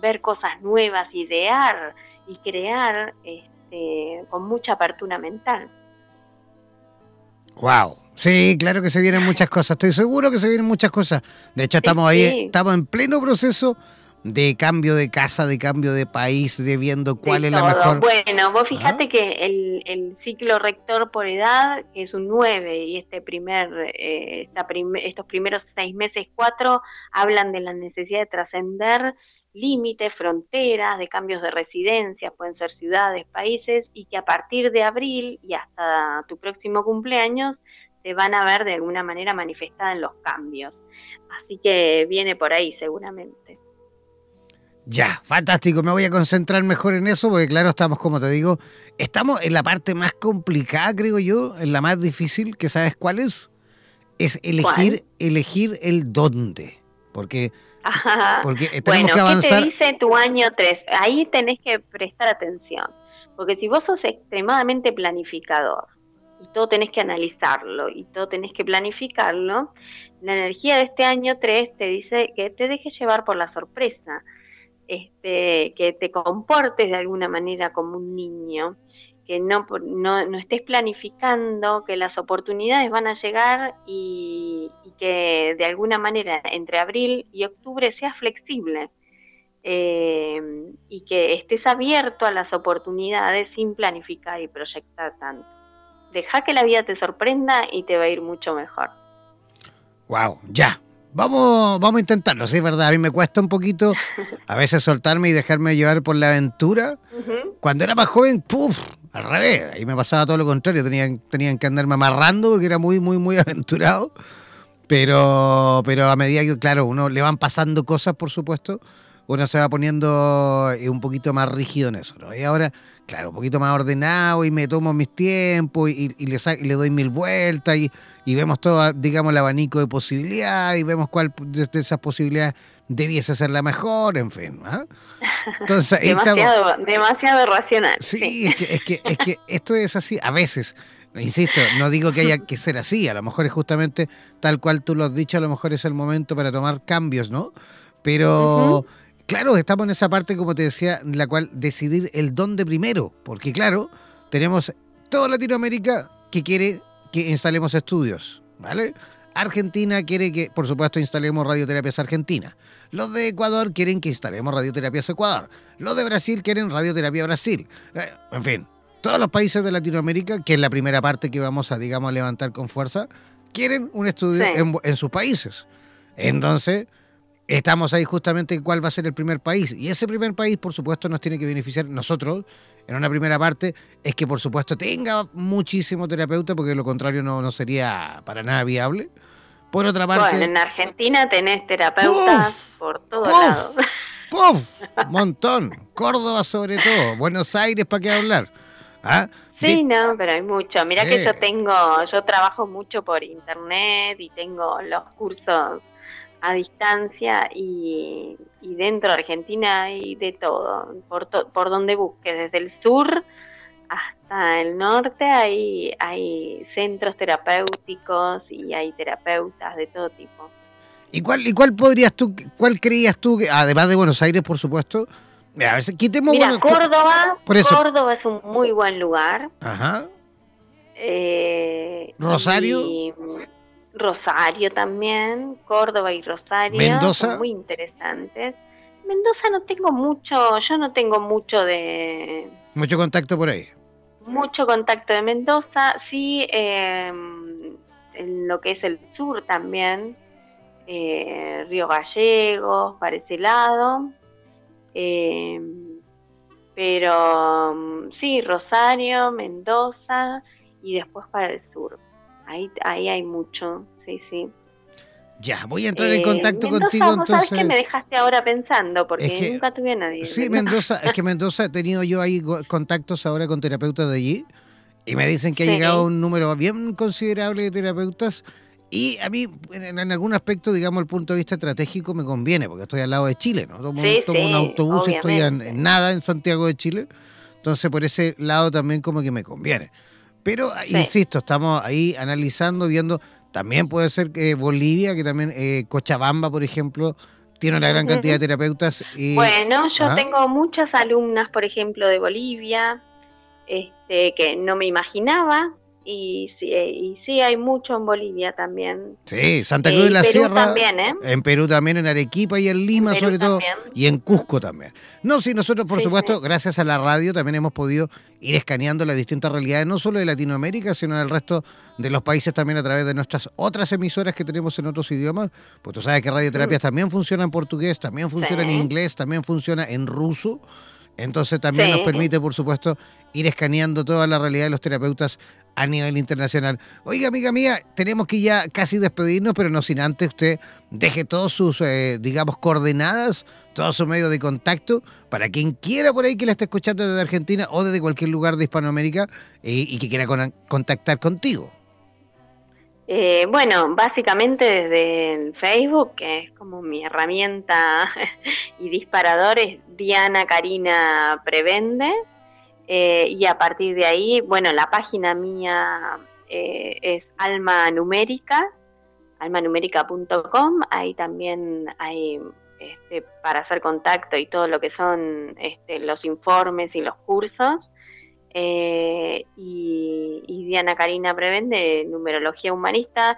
ver cosas nuevas, idear y crear este, con mucha apertura mental. Wow. Sí, claro que se vienen muchas cosas. Estoy seguro que se vienen muchas cosas. De hecho, estamos ahí, estamos en pleno proceso de cambio de casa, de cambio de país, de viendo cuál es la mejor. Bueno, vos fíjate que el, ciclo rector por edad, que es un 9, y este primer, eh, estos primeros seis meses, cuatro, hablan de la necesidad de trascender límites, fronteras, de cambios de residencia, pueden ser ciudades, países, y que a partir de abril y hasta tu próximo cumpleaños se van a ver de alguna manera manifestada en los cambios. Así que viene por ahí seguramente. Ya, fantástico. Me voy a concentrar mejor en eso porque, claro, estamos, como te digo, estamos en la parte más complicada, creo yo, en la más difícil, que sabes cuál es. Es elegir, elegir el dónde. Porque, porque tenemos que avanzar. ¿qué te dice tu año 3? Ahí tenés que prestar atención. Porque si vos sos extremadamente planificador y todo tenés que analizarlo y todo tenés que planificarlo, la energía de este año 3 te dice que te dejes llevar por la sorpresa este, que te comportes de alguna manera como un niño, que no, no, estés planificando, que las oportunidades van a llegar y, que de alguna manera entre abril y octubre seas flexible eh, y que estés abierto a las oportunidades sin planificar y proyectar tanto. Deja que la vida te sorprenda y te va a ir mucho mejor. Wow, ya, Vamos, vamos a intentarlo, sí, es verdad. A mí me cuesta un poquito a veces soltarme y dejarme llevar por la aventura. Cuando era más joven, ¡puf! Al revés, ahí me pasaba todo lo contrario. Tenían, tenían que andarme amarrando porque era muy, muy, muy aventurado. Pero, pero a medida que, claro, uno le van pasando cosas, por supuesto, uno se va poniendo eh, un poquito más rígido en eso. ¿no? Y ahora, claro, un poquito más ordenado y me tomo mis tiempos y, le, le doy mil vueltas y, vemos todo, digamos, el abanico de posibilidades y vemos cuál de, esas posibilidades debiese ser la mejor, en fin. ¿ah? Entonces, demasiado, demasiado racional. Sí, Es, que, es, que, es que esto es así, a veces. Insisto, no digo que haya que ser así, a lo mejor es justamente tal cual tú lo has dicho, a lo mejor es el momento para tomar cambios, ¿no? Pero, Claro, estamos en esa parte, como te decía, en la cual decidir el dónde primero, porque claro, tenemos toda Latinoamérica que quiere que instalemos estudios, ¿vale? Argentina quiere que, por supuesto, instalemos radioterapias Argentina. Los de Ecuador quieren que instalemos radioterapias Ecuador. Los de Brasil quieren radioterapia Brasil. Eh, en fin, todos los países de Latinoamérica, que es la primera parte que vamos a, digamos, levantar con fuerza, quieren un estudio en, en sus países. Entonces, estamos ahí justamente en cuál va a ser el primer país. Y ese primer país, por supuesto, nos tiene que beneficiar nosotros. En una primera parte es que, por supuesto, tenga muchísimo terapeuta, porque de lo contrario no, no sería para nada viable. Por otra parte... Bueno, en Argentina tenés terapeutas por todos lados. ¡Puf! Montón. Córdoba sobre todo. Buenos Aires, ¿para qué hablar? ¿Ah? Sí, no, pero hay mucho. Mira que yo tengo, yo trabajo mucho por internet y tengo los cursos a distancia y, dentro de Argentina hay de todo, por, por donde busques, desde el sur hasta el norte hay, hay centros terapéuticos y hay terapeutas de todo tipo. ¿Y cuál, y cuál podrías tú, cuál creías tú, que, además de Buenos Aires, por supuesto? A ver, quitemos Mira, Córdoba, Córdoba es un muy buen lugar. Ajá. Eh, Rosario. Rosario también, Córdoba y Rosario. Mendoza. muy interesantes. Mendoza no tengo mucho, yo no tengo mucho de... Mucho contacto por ahí. Mucho contacto de Mendoza, sí, em, en lo que es el sur también, eh, Río Gallegos, para ese lado. Em, pero sí, Rosario, Mendoza y después para el sur. Ahí, ahí hay mucho, sí, sí. Ya, voy a entrar en eh, contacto contigo entonces. ¿Sabes que me dejaste ahora pensando? Porque nunca tuve a nadie. Sí, Mendoza, es que Mendoza he tenido yo ahí contactos ahora con terapeutas de allí y me dicen que ha llegado un número bien considerable de terapeutas y a mí, en, algún aspecto, digamos, el punto de vista estratégico me conviene, porque estoy al lado de Chile, ¿no? Tomo, un autobús y estoy en, nada en Santiago de Chile. Entonces, por ese lado también como que me conviene. Pero, insisto, estamos ahí analizando, viendo, también puede ser que Bolivia, que también eh, Cochabamba, por ejemplo, tiene una gran cantidad de terapeutas. Y, bueno, yo ¿Ah? tengo muchas alumnas, por ejemplo, de Bolivia, este, que no me imaginaba, y sí, eh, y sí, hay mucho en Bolivia también. Sí, Santa Cruz de la Sierra. También, ¿eh? En Perú también, en Arequipa y en Lima sobre todo. Y en Cusco también. No, sí, nosotros por supuesto, gracias a la radio también hemos podido ir escaneando las distintas realidades, no solo de Latinoamérica, sino del resto de los países también a través de nuestras otras emisoras que tenemos en otros idiomas. Pues tú sabes que radioterapias mm. también funciona en portugués, también funciona en inglés, también funciona en ruso. Entonces también nos permite, por supuesto, ir escaneando toda la realidad de los terapeutas a nivel internacional. Oiga, amiga mía, tenemos que ya casi despedirnos, pero no sin antes usted deje todos sus, eh, digamos, coordenadas, todo su medio de contacto, para quien quiera por ahí que la esté escuchando desde Argentina o desde cualquier lugar de Hispanoamérica eh, y que quiera contactar contigo. Eh, bueno, básicamente desde Facebook, que es como mi herramienta y disparador, es Diana Karina Prevende. Eh, y a partir de ahí, bueno, la página mía eh, es alma numérica, almanumérica.com. Ahí también hay este, para hacer contacto y todo lo que son este, los informes y los cursos. Eh, y, Diana Karina Prevende, numerología humanista.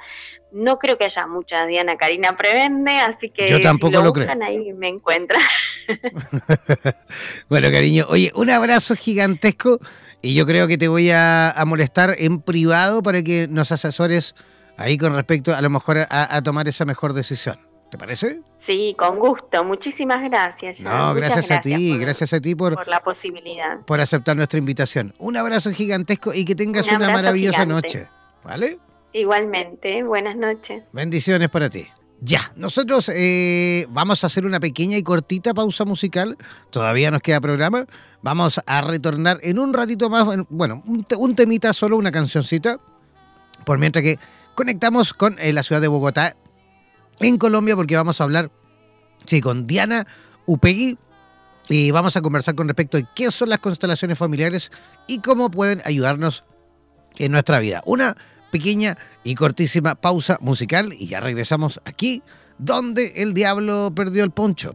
No creo que haya mucha Diana Karina Prevende, así que Yo tampoco lo, creo. ahí me encuentra. bueno, cariño, oye, un abrazo gigantesco y yo creo que te voy a, molestar en privado para que nos asesores ahí con respecto a lo mejor a tomar esa mejor decisión. ¿Te parece? Sí, con gusto. Muchísimas gracias. No, gracias, a ti, gracias a ti por, la posibilidad. Por aceptar nuestra invitación. Un abrazo gigantesco y que tengas una maravillosa noche. ¿Vale? Igualmente, buenas noches. Bendiciones para ti. Ya, nosotros eh, vamos a hacer una pequeña y cortita pausa musical. Todavía nos queda programa. Vamos a retornar en un ratito más. Bueno, un, temita, solo una cancioncita. Por mientras que conectamos con eh, la ciudad de Bogotá en Colombia porque vamos a hablar sí, con Diana Upegui y vamos a conversar con respecto a qué son las constelaciones familiares y cómo pueden ayudarnos en nuestra vida. Una pequeña y cortísima pausa musical y ya regresamos aquí donde el diablo perdió el poncho.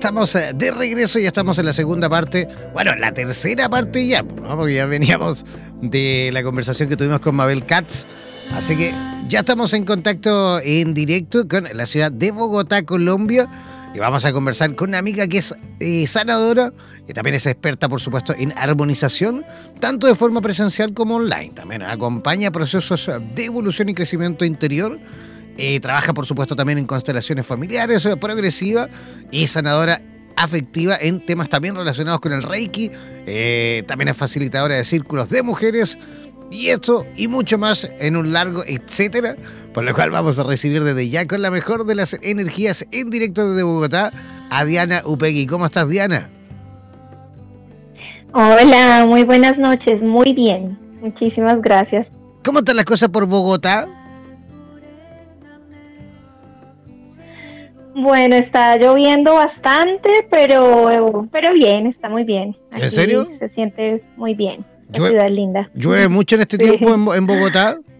Estamos eh, de regreso, ya estamos en la segunda parte, bueno, la tercera parte ya, porque ya veníamos de la conversación que tuvimos con Mabel Katz. Así que ya estamos en contacto en directo con la ciudad de Bogotá, Colombia. Y vamos a conversar con una amiga que es eh, sanadora y también es experta, por supuesto, en armonización, tanto de forma presencial como online. También acompaña procesos de evolución y crecimiento interior eh, trabaja, por supuesto, también en constelaciones familiares, eh, progresiva y sanadora afectiva en temas también relacionados con el Reiki. Eh, también es facilitadora de círculos de mujeres. Y esto y mucho más en un largo etcétera, por lo cual vamos a recibir desde ya con la mejor de las energías en directo desde Bogotá a Diana Upegui. ¿Cómo estás, Diana? Hola, muy buenas noches, muy bien. Muchísimas gracias. ¿Cómo están las cosas por Bogotá? Bueno, está lloviendo bastante, pero, pero bien, está muy bien. ¿En serio? Se siente muy bien. La ciudad linda. ¿Llueve mucho en este tiempo en, Bogotá?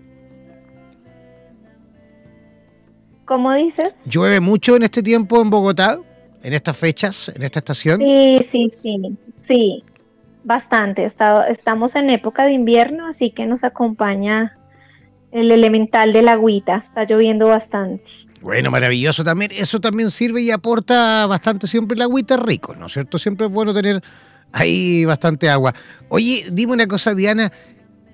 ¿Cómo dices? ¿Llueve mucho en este tiempo en Bogotá? ¿En estas fechas? ¿En esta estación? Sí, sí, sí, sí, bastante. estamos en época de invierno, así que nos acompaña el elemental de la agüita. Está lloviendo bastante. Bueno, maravilloso también. Eso también sirve y aporta bastante siempre el agüita rico, ¿no es cierto? Siempre es bueno tener ahí bastante agua. Oye, dime una cosa, Diana.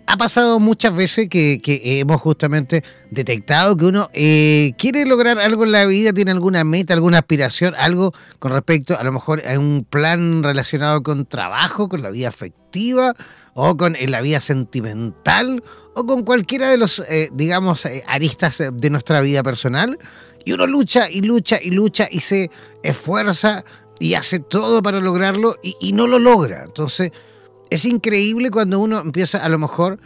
Ha pasado muchas veces que, hemos justamente detectado que uno eh, quiere lograr algo en la vida, tiene alguna meta, alguna aspiración, algo con respecto a lo mejor a un plan relacionado con trabajo, con la vida afectiva o con la vida sentimental o con cualquiera de los, eh, digamos, eh, aristas eh, de nuestra vida personal. Y uno lucha y lucha y lucha y se esfuerza y hace todo para lograrlo y, no lo logra. Entonces, es increíble cuando uno empieza a lo mejor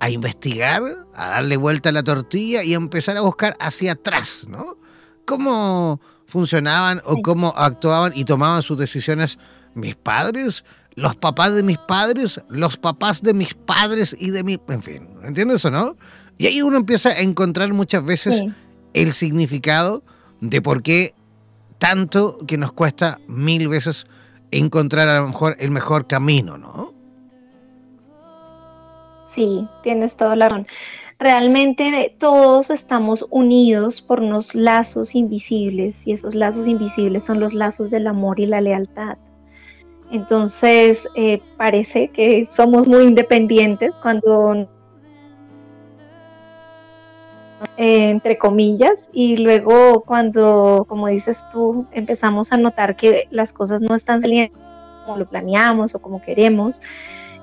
a investigar, a darle vuelta a la tortilla y a empezar a buscar hacia atrás, ¿no? ¿Cómo funcionaban o cómo actuaban y tomaban sus decisiones mis padres? Los papás de mis padres, los papás de mis padres y de mi... En fin, ¿entiendes o no? Y ahí uno empieza a encontrar muchas veces el significado de por qué tanto que nos cuesta mil veces encontrar a lo mejor el mejor camino, ¿no? Sí, tienes toda la razón. Realmente todos estamos unidos por unos lazos invisibles y esos lazos invisibles son los lazos del amor y la lealtad. Entonces, eh, parece que somos muy independientes cuando, eh, entre comillas, y luego cuando, como dices tú, empezamos a notar que las cosas no están saliendo como lo planeamos o como queremos,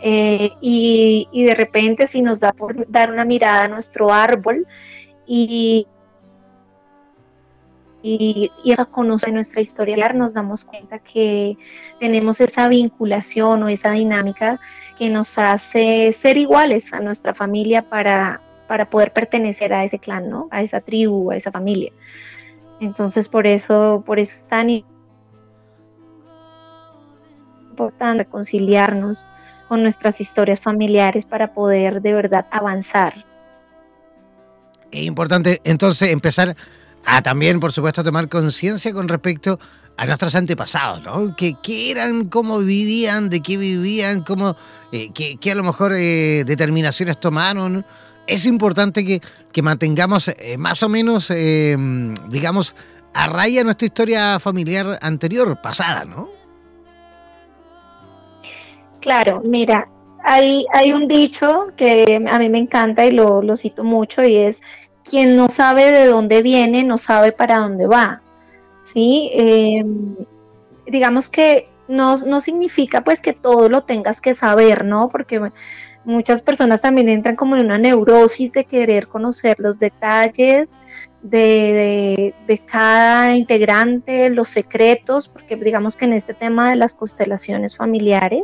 eh, y, y, de repente si nos da por dar una mirada a nuestro árbol y y, y conocer nuestra historia, nos damos cuenta que tenemos esa vinculación o esa dinámica que nos hace ser iguales a nuestra familia para, para poder pertenecer a ese clan, ¿no? A esa tribu, a esa familia. Entonces, por eso, por eso es tan importante reconciliarnos con nuestras historias familiares para poder de verdad avanzar. Es importante entonces empezar a también, por supuesto, tomar conciencia con respecto a nuestros antepasados, ¿no? ¿Qué, eran, cómo vivían, de qué vivían, cómo, eh, qué, a lo mejor eh, determinaciones tomaron? Es importante que, que mantengamos eh, más o menos, digamos, a raya nuestra historia familiar anterior, pasada, ¿no? Claro, mira, hay, hay un dicho que a mí me encanta y lo cito mucho y es quien no sabe de dónde viene, no sabe para dónde va. ¿sí? Em, digamos que no, no, significa pues que todo lo tengas que saber, ¿no? Porque muchas personas también entran como en una neurosis de querer conocer los detalles de, de, cada integrante, los secretos, porque digamos que en este tema de las constelaciones familiares,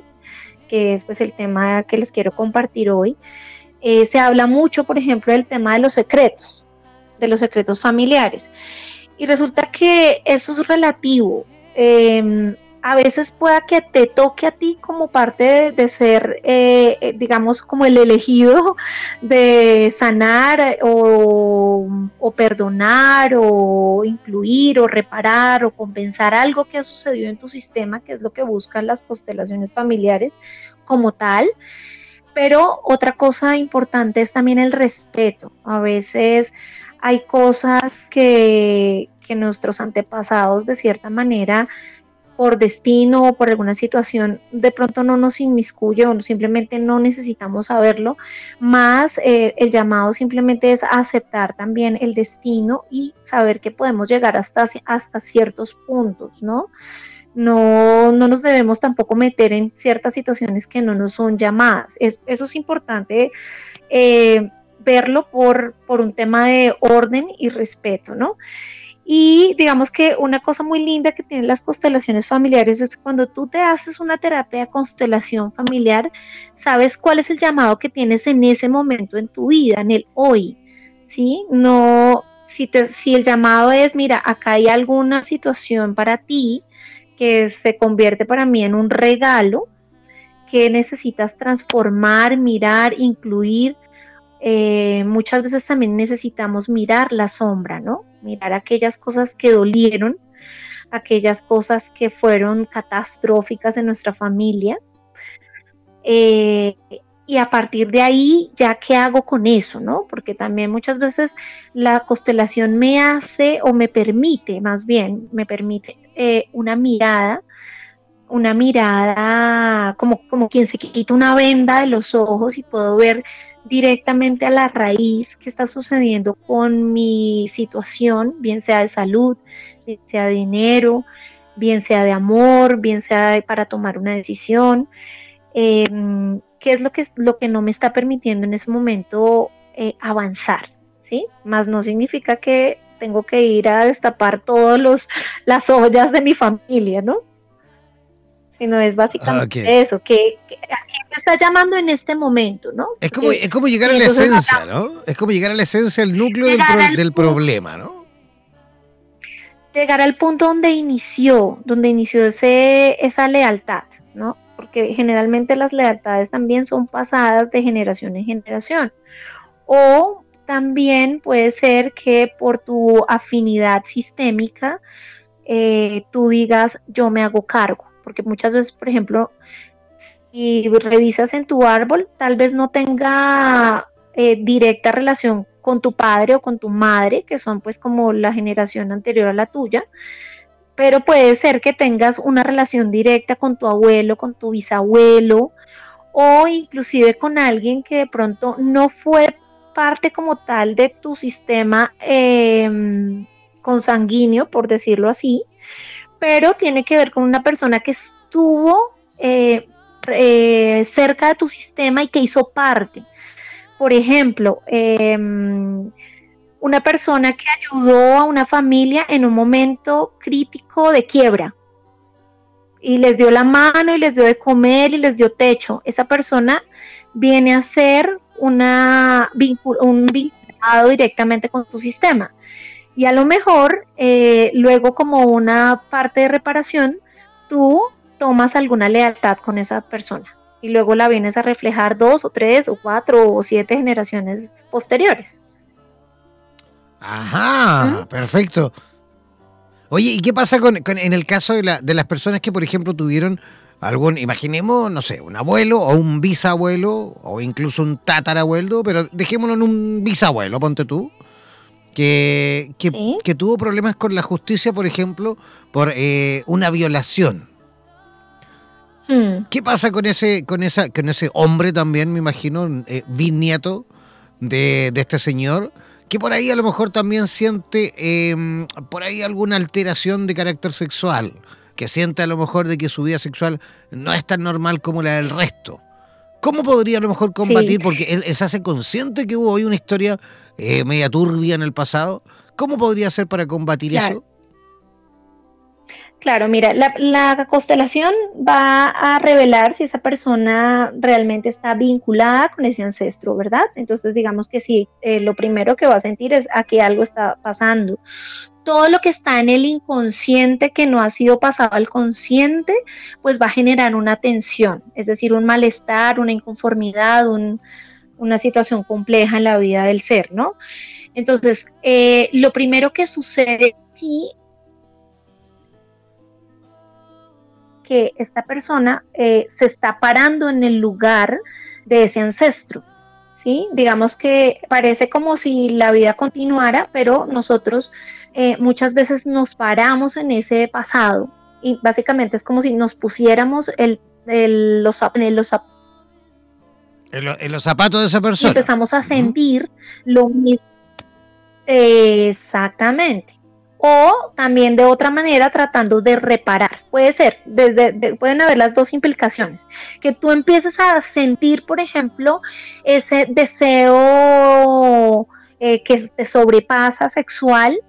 que es pues el tema que les quiero compartir hoy, eh, se habla mucho, por ejemplo, del tema de los secretos, de los secretos familiares. Y resulta que eso es relativo. Em, a veces pueda que te toque a ti como parte de, ser, eh, eh, digamos, como el elegido de sanar o, o, perdonar o incluir o reparar o compensar algo que ha sucedido en tu sistema, que es lo que buscan las constelaciones familiares como tal. Pero otra cosa importante es también el respeto. A veces hay cosas que, nuestros antepasados de cierta manera por destino o por alguna situación de pronto no nos inmiscuye o simplemente no necesitamos saberlo, más eh, el llamado simplemente es aceptar también el destino y saber que podemos llegar hasta, hasta ciertos puntos, ¿no? No, no nos debemos tampoco meter en ciertas situaciones que no nos son llamadas. eso es importante eh, verlo por, por un tema de orden y respeto, ¿no? Y digamos que una cosa muy linda que tienen las constelaciones familiares es cuando tú te haces una terapia de constelación familiar, sabes cuál es el llamado que tienes en ese momento en tu vida, en el hoy, ¿sí? No, si, te, si el llamado es, mira, acá hay alguna situación para ti que se convierte para mí en un regalo que necesitas transformar, mirar, incluir, eh, muchas veces también necesitamos mirar la sombra, ¿no? Mirar aquellas cosas que dolieron, aquellas cosas que fueron catastróficas en nuestra familia. Eh, y a partir de ahí, ya qué hago con eso, ¿no? Porque también muchas veces la constelación me hace o me permite, más bien, me permite eh, una mirada, una mirada como, como quien se quita una venda de los ojos y puedo ver directamente a la raíz que está sucediendo con mi situación, bien sea de salud, bien sea de dinero, bien sea de amor, bien sea para tomar una decisión, em, qué es lo que, lo que no me está permitiendo en ese momento eh, avanzar, ¿sí? Más no significa que tengo que ir a destapar todas las ollas de mi familia, ¿no? sino es básicamente eso, que, a quién me está llamando en este momento, ¿no? Es como, es como llegar a la esencia, ¿no? Es como llegar a la esencia, el núcleo del, problema, ¿no? Llegar al punto donde inició, donde inició ese, esa lealtad, ¿no? Porque generalmente las lealtades también son pasadas de generación en generación. O también puede ser que por tu afinidad sistémica, eh, tú digas, yo me hago cargo porque muchas veces, por ejemplo, si revisas en tu árbol, tal vez no tenga eh, directa relación con tu padre o con tu madre, que son pues como la generación anterior a la tuya, pero puede ser que tengas una relación directa con tu abuelo, con tu bisabuelo, o inclusive con alguien que de pronto no fue parte como tal de tu sistema em, consanguíneo, por decirlo así, pero tiene que ver con una persona que estuvo eh, eh, cerca de tu sistema y que hizo parte. Por ejemplo, em, una persona que ayudó a una familia en un momento crítico de quiebra y les dio la mano y les dio de comer y les dio techo. Esa persona viene a ser una, un vinculado directamente con tu sistema. Y a lo mejor eh, luego como una parte de reparación, tú tomas alguna lealtad con esa persona y luego la vienes a reflejar dos o tres o cuatro o siete generaciones posteriores. Ajá, perfecto. Oye, ¿y qué pasa con, en el caso de, la, de las personas que, por ejemplo, tuvieron algún, imaginemos, no sé, un abuelo o un bisabuelo o incluso un tatarabuelo, pero dejémoslo en un bisabuelo, ponte tú, que, que, tuvo problemas con la justicia, por ejemplo, por eh, una violación. Hmm. ¿Qué pasa con ese, con esa, con ese hombre también, me imagino, eh, bisnieto de, este señor? Que por ahí a lo mejor también siente em, por ahí alguna alteración de carácter sexual, que siente a lo mejor de que su vida sexual no es tan normal como la del resto. ¿Cómo podría a lo mejor combatir? Porque él, se hace consciente que hubo hoy una historia eh, media turbia en el pasado. ¿Cómo podría ser para combatir eso? Claro, mira, la, constelación va a revelar si esa persona realmente está vinculada con ese ancestro, ¿verdad? Entonces, digamos que sí, eh, lo primero que va a sentir es a que algo está pasando. Todo lo que está en el inconsciente que no ha sido pasado al consciente, pues va a generar una tensión, es decir, un malestar, una inconformidad, una situación compleja en la vida del ser, ¿no? Entonces, eh, lo primero que sucede aquí que esta persona eh, se está parando en el lugar de ese ancestro. ¿sí? Digamos que parece como si la vida continuara, pero nosotros eh, muchas veces nos paramos en ese pasado y básicamente es como si nos pusiéramos el, los, en, los, en, los zapatos de esa persona. Y empezamos a sentir lo mismo. Exactamente o también de otra manera tratando de reparar. Puede ser, desde, pueden haber las dos implicaciones. Que tú empieces a sentir, por ejemplo, ese deseo eh, que te sobrepasa sexual,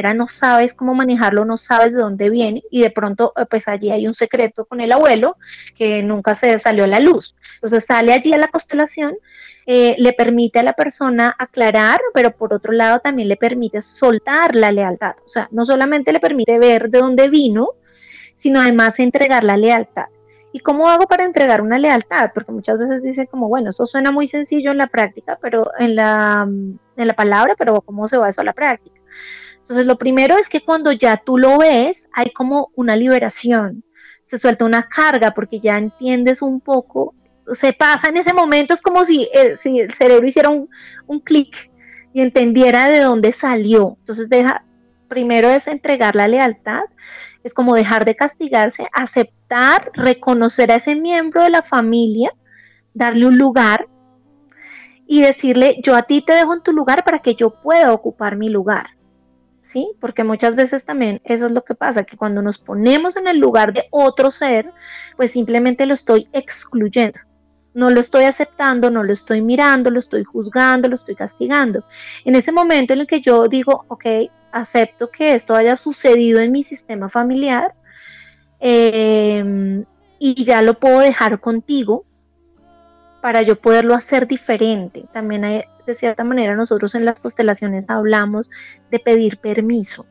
no sabes cómo manejarlo, no sabes de dónde viene y de pronto eh, pues allí hay un secreto con el abuelo que nunca se salió a la luz. Entonces sale allí a la constelación eh, le permite a la persona aclarar, pero por otro lado también le permite soltar la lealtad. O sea, no solamente le permite ver de dónde vino, sino además entregar la lealtad. ¿Y cómo hago para entregar una lealtad? Porque muchas veces dicen como, bueno, eso suena muy sencillo en la práctica, pero en la, en la palabra, pero ¿cómo se va eso a la práctica? Entonces, lo primero es que cuando ya tú lo ves, hay como una liberación, se suelta una carga porque ya entiendes un poco se pasa en ese momento, es como si, el, si el cerebro hiciera un, un clic y entendiera de dónde salió. Entonces deja, primero es entregar la lealtad, es como dejar de castigarse, aceptar, reconocer a ese miembro de la familia, darle un lugar y decirle, yo a ti te dejo en tu lugar para que yo pueda ocupar mi lugar. Porque muchas veces también eso es lo que pasa, que cuando nos ponemos en el lugar de otro ser, pues simplemente lo estoy excluyendo no lo estoy aceptando, no lo estoy mirando, lo estoy juzgando, lo estoy castigando. En ese momento en el que yo digo, ok, acepto que esto haya sucedido en mi sistema familiar em, y ya lo puedo dejar contigo para yo poderlo hacer diferente. También hay, de cierta manera nosotros en las constelaciones hablamos de pedir permiso.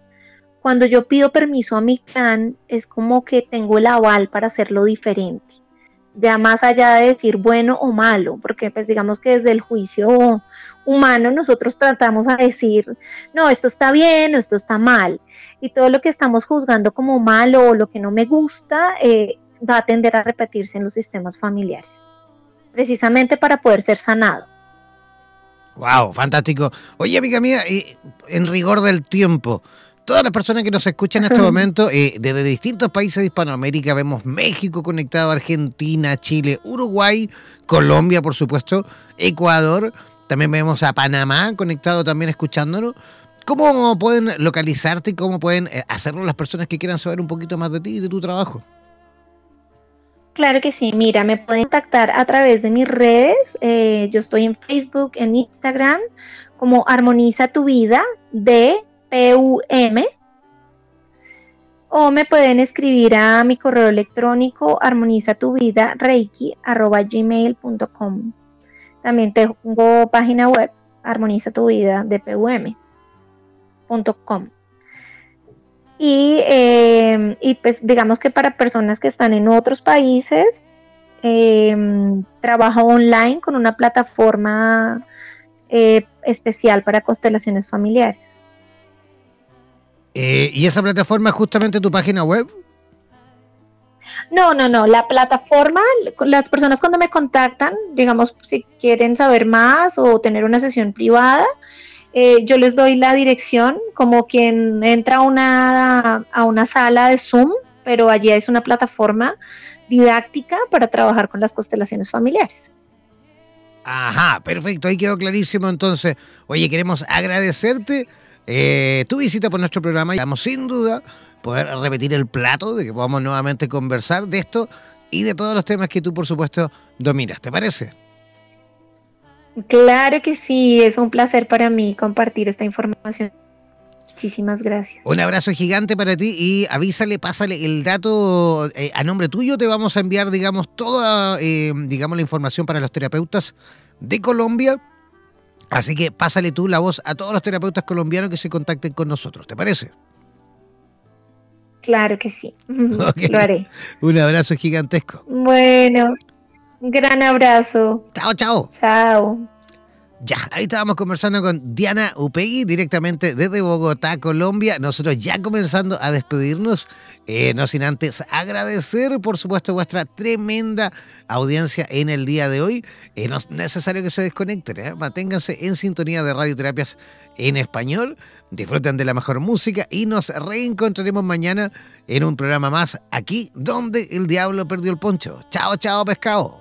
Cuando yo pido permiso a mi clan es como que tengo el aval para hacerlo diferente ya más allá de decir bueno o malo, porque pues digamos que desde el juicio humano nosotros tratamos a decir, no, esto está bien o esto está mal, y todo lo que estamos juzgando como malo o lo que no me gusta eh, va a tender a repetirse en los sistemas familiares, precisamente para poder ser sanado. Wow, fantástico. Oye, amiga mía, en rigor del tiempo, todas las personas que nos escuchan en este momento, eh, desde distintos países de Hispanoamérica, vemos México conectado, Argentina, Chile, Uruguay, Colombia, por supuesto, Ecuador, también vemos a Panamá conectado también escuchándonos. ¿Cómo pueden localizarte y cómo pueden eh, hacerlo las personas que quieran saber un poquito más de ti y de tu trabajo? Claro que sí, mira, me pueden contactar a través de mis redes. Eh, yo estoy en Facebook, en Instagram, como Armoniza tu Vida de PUM o me pueden escribir a mi correo electrónico armoniza tu vida reiki gmail.com. También tengo página web armoniza tu vida de pum.com. Y, y pues digamos que para personas que están en otros países, em, trabajo online con una plataforma eh, especial para constelaciones familiares. Eh, ¿Y esa plataforma es justamente tu página web? No, no, no. La plataforma, las personas cuando me contactan, digamos, si quieren saber más o tener una sesión privada, eh, yo les doy la dirección como quien entra a una, a una sala de Zoom, pero allí es una plataforma didáctica para trabajar con las constelaciones familiares. Ajá, perfecto, ahí quedó clarísimo entonces. Oye, queremos agradecerte eh, tu visita por nuestro programa y vamos sin duda poder repetir el plato, de que podamos nuevamente conversar de esto y de todos los temas que tú, por supuesto, dominas. ¿Te parece? Claro que sí, es un placer para mí compartir esta información. Muchísimas gracias. Un abrazo gigante para ti y avísale, pásale el dato eh, a nombre tuyo. Te vamos a enviar, digamos, toda, eh, digamos, la información para los terapeutas de Colombia Así que pásale tú la voz a todos los terapeutas colombianos que se contacten con nosotros, ¿te parece? Claro que sí, lo haré. Un abrazo gigantesco. Bueno, gran abrazo. Chao, chao. Chao. Ya, ahí estábamos conversando con Diana Upegui directamente desde Bogotá, Colombia. Nosotros ya comenzando a despedirnos, eh, no sin antes agradecer, por supuesto, vuestra tremenda audiencia en el día de hoy. Eh, no es necesario que se desconecten, ¿eh? manténganse en sintonía de radioterapias en español, disfruten de la mejor música y nos reencontraremos mañana en un programa más aquí donde el diablo perdió el poncho. Chao, chao, pescado.